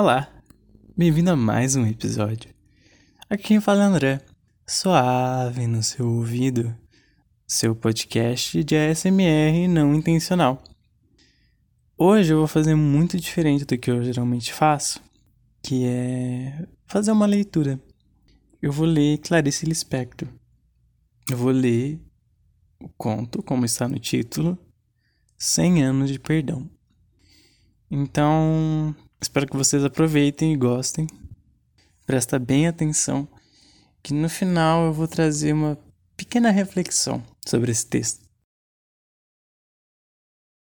Olá, bem-vindo a mais um episódio. Aqui quem fala é André, suave no seu ouvido, seu podcast de ASMR não intencional. Hoje eu vou fazer muito diferente do que eu geralmente faço, que é fazer uma leitura. Eu vou ler Clarice Lispector. Eu vou ler o conto, como está no título, 100 anos de perdão. Então, Espero que vocês aproveitem e gostem. Presta bem atenção, que no final eu vou trazer uma pequena reflexão sobre esse texto.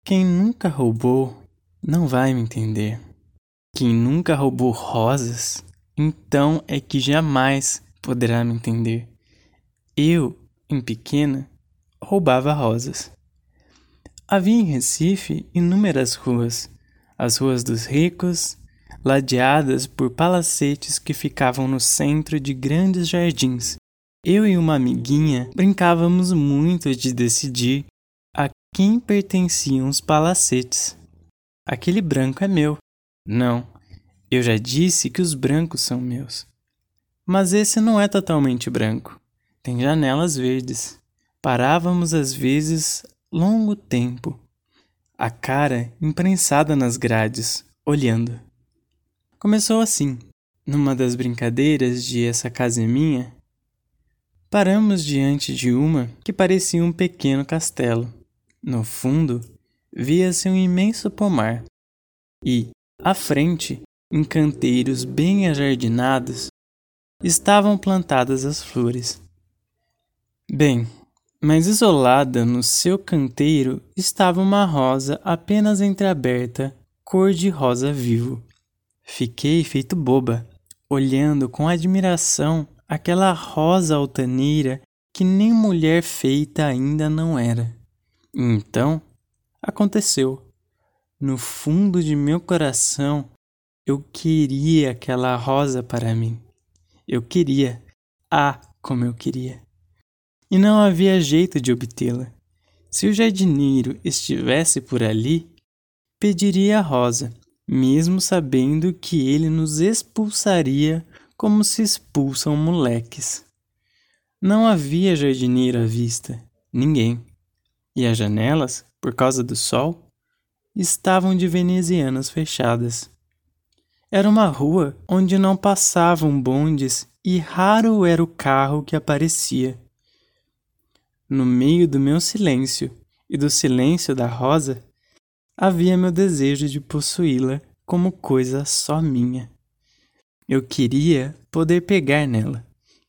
Quem nunca roubou não vai me entender. Quem nunca roubou rosas, então é que jamais poderá me entender. Eu, em pequena, roubava rosas. Havia em Recife inúmeras ruas as ruas dos ricos, ladeadas por palacetes que ficavam no centro de grandes jardins. Eu e uma amiguinha brincávamos muito de decidir a quem pertenciam os palacetes. Aquele branco é meu. Não, eu já disse que os brancos são meus. Mas esse não é totalmente branco. Tem janelas verdes. Parávamos às vezes longo tempo a cara imprensada nas grades, olhando. Começou assim, numa das brincadeiras de essa casa é minha. Paramos diante de uma que parecia um pequeno castelo. No fundo, via-se um imenso pomar. E, à frente, em canteiros bem ajardinados, estavam plantadas as flores. Bem, mas isolada no seu canteiro estava uma rosa apenas entreaberta, cor de rosa vivo. Fiquei feito boba, olhando com admiração aquela rosa altaneira que nem mulher feita ainda não era. Então, aconteceu. No fundo de meu coração, eu queria aquela rosa para mim. Eu queria. Ah, como eu queria e não havia jeito de obtê-la. Se o jardineiro estivesse por ali, pediria a rosa, mesmo sabendo que ele nos expulsaria como se expulsam moleques. Não havia jardineiro à vista, ninguém. E as janelas, por causa do sol, estavam de venezianas fechadas. Era uma rua onde não passavam bondes e raro era o carro que aparecia. No meio do meu silêncio e do silêncio da rosa, havia meu desejo de possuí-la como coisa só minha. Eu queria poder pegar nela,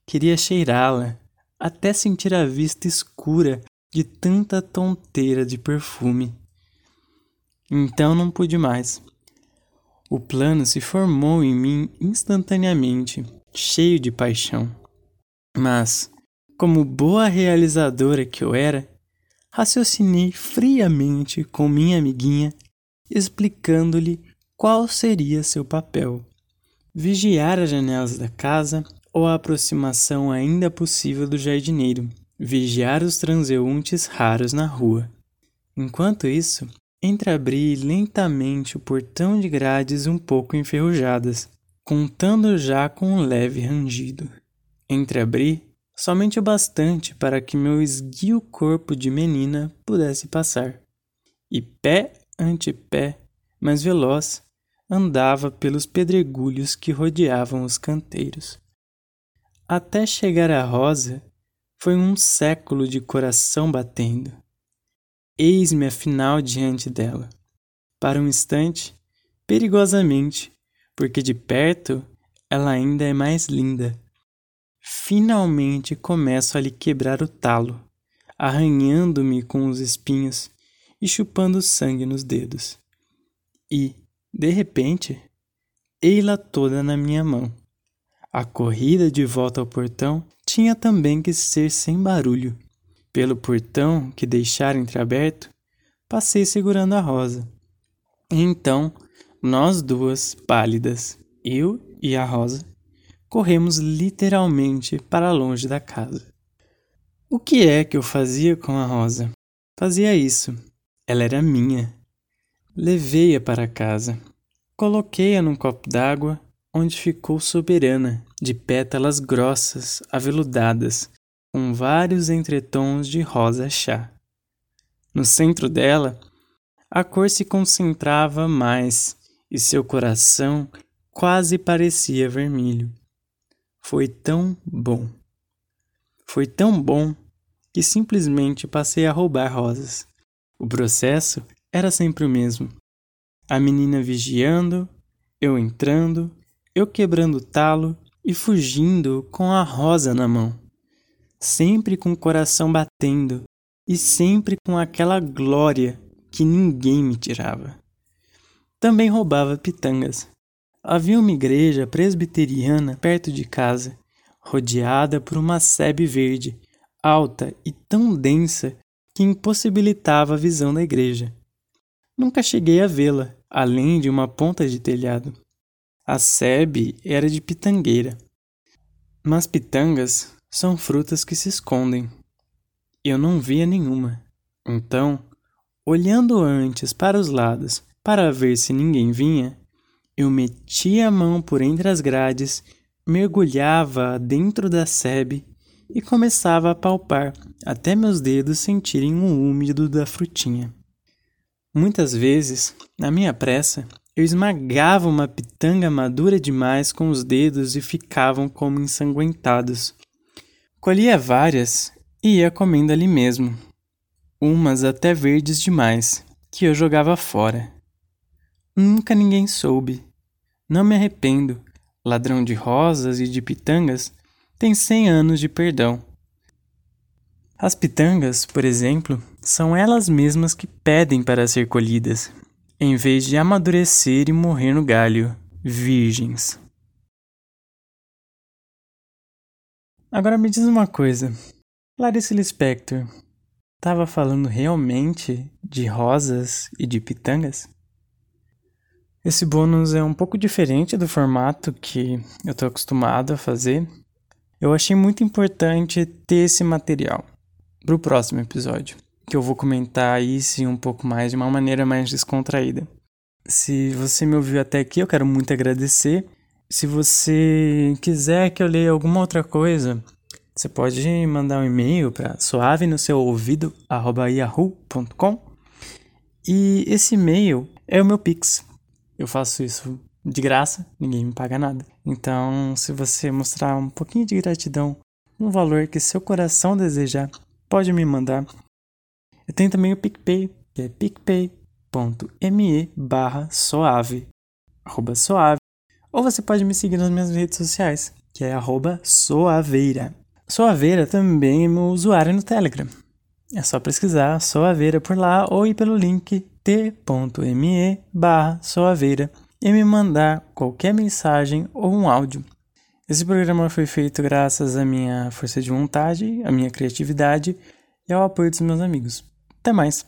queria cheirá-la, até sentir a vista escura de tanta tonteira de perfume. Então não pude mais. O plano se formou em mim instantaneamente, cheio de paixão. Mas, como boa realizadora que eu era, raciocinei friamente com minha amiguinha, explicando-lhe qual seria seu papel: vigiar as janelas da casa ou a aproximação ainda possível do jardineiro, vigiar os transeuntes raros na rua. Enquanto isso, entreabri lentamente o portão de grades um pouco enferrujadas, contando já com um leve rangido. Entreabri somente o bastante para que meu esguio corpo de menina pudesse passar. E pé ante pé, mais veloz, andava pelos pedregulhos que rodeavam os canteiros. Até chegar à rosa, foi um século de coração batendo. Eis-me afinal diante dela. Para um instante, perigosamente, porque de perto ela ainda é mais linda Finalmente começo a lhe quebrar o talo, arranhando-me com os espinhos e chupando sangue nos dedos. E, de repente, ei-la toda na minha mão. A corrida de volta ao portão tinha também que ser sem barulho. Pelo portão que deixara entreaberto, passei segurando a rosa. Então, nós duas, pálidas, eu e a rosa, corremos literalmente para longe da casa. O que é que eu fazia com a rosa? Fazia isso. Ela era minha. Levei-a para casa. Coloquei-a num copo d'água, onde ficou soberana, de pétalas grossas, aveludadas, com vários entretons de rosa chá. No centro dela, a cor se concentrava mais e seu coração quase parecia vermelho. Foi tão bom. Foi tão bom que simplesmente passei a roubar rosas. O processo era sempre o mesmo. A menina vigiando, eu entrando, eu quebrando o talo e fugindo com a rosa na mão. Sempre com o coração batendo e sempre com aquela glória que ninguém me tirava. Também roubava pitangas. Havia uma igreja presbiteriana perto de casa, rodeada por uma sebe verde, alta e tão densa que impossibilitava a visão da igreja. Nunca cheguei a vê-la, além de uma ponta de telhado. A sebe era de pitangueira. Mas pitangas são frutas que se escondem. Eu não via nenhuma. Então, olhando antes para os lados para ver se ninguém vinha, eu metia a mão por entre as grades, mergulhava dentro da sebe e começava a palpar até meus dedos sentirem o úmido da frutinha. Muitas vezes, na minha pressa, eu esmagava uma pitanga madura demais com os dedos e ficavam como ensanguentados. Colhia várias e ia comendo ali mesmo, umas até verdes demais, que eu jogava fora. Nunca ninguém soube. Não me arrependo. Ladrão de rosas e de pitangas tem cem anos de perdão. As pitangas, por exemplo, são elas mesmas que pedem para ser colhidas, em vez de amadurecer e morrer no galho, virgens. Agora me diz uma coisa. Clarice Lispector estava falando realmente de rosas e de pitangas? Esse bônus é um pouco diferente do formato que eu estou acostumado a fazer. Eu achei muito importante ter esse material para o próximo episódio, que eu vou comentar isso um pouco mais de uma maneira mais descontraída. Se você me ouviu até aqui, eu quero muito agradecer. Se você quiser que eu leia alguma outra coisa, você pode mandar um e-mail para suave no seu ouvido yahoo.com e esse e-mail é o meu Pix. Eu faço isso de graça, ninguém me paga nada. Então, se você mostrar um pouquinho de gratidão, um valor que seu coração desejar, pode me mandar. Eu tenho também o PicPay, que é picpay.me barra soave, arroba soave. Ou você pode me seguir nas minhas redes sociais, que é arroba soaveira. Soaveira também é meu usuário no Telegram. É só pesquisar Soaveira por lá ou ir pelo link t.me barra soaveira e me mandar qualquer mensagem ou um áudio. Esse programa foi feito graças à minha força de vontade, à minha criatividade e ao apoio dos meus amigos. Até mais!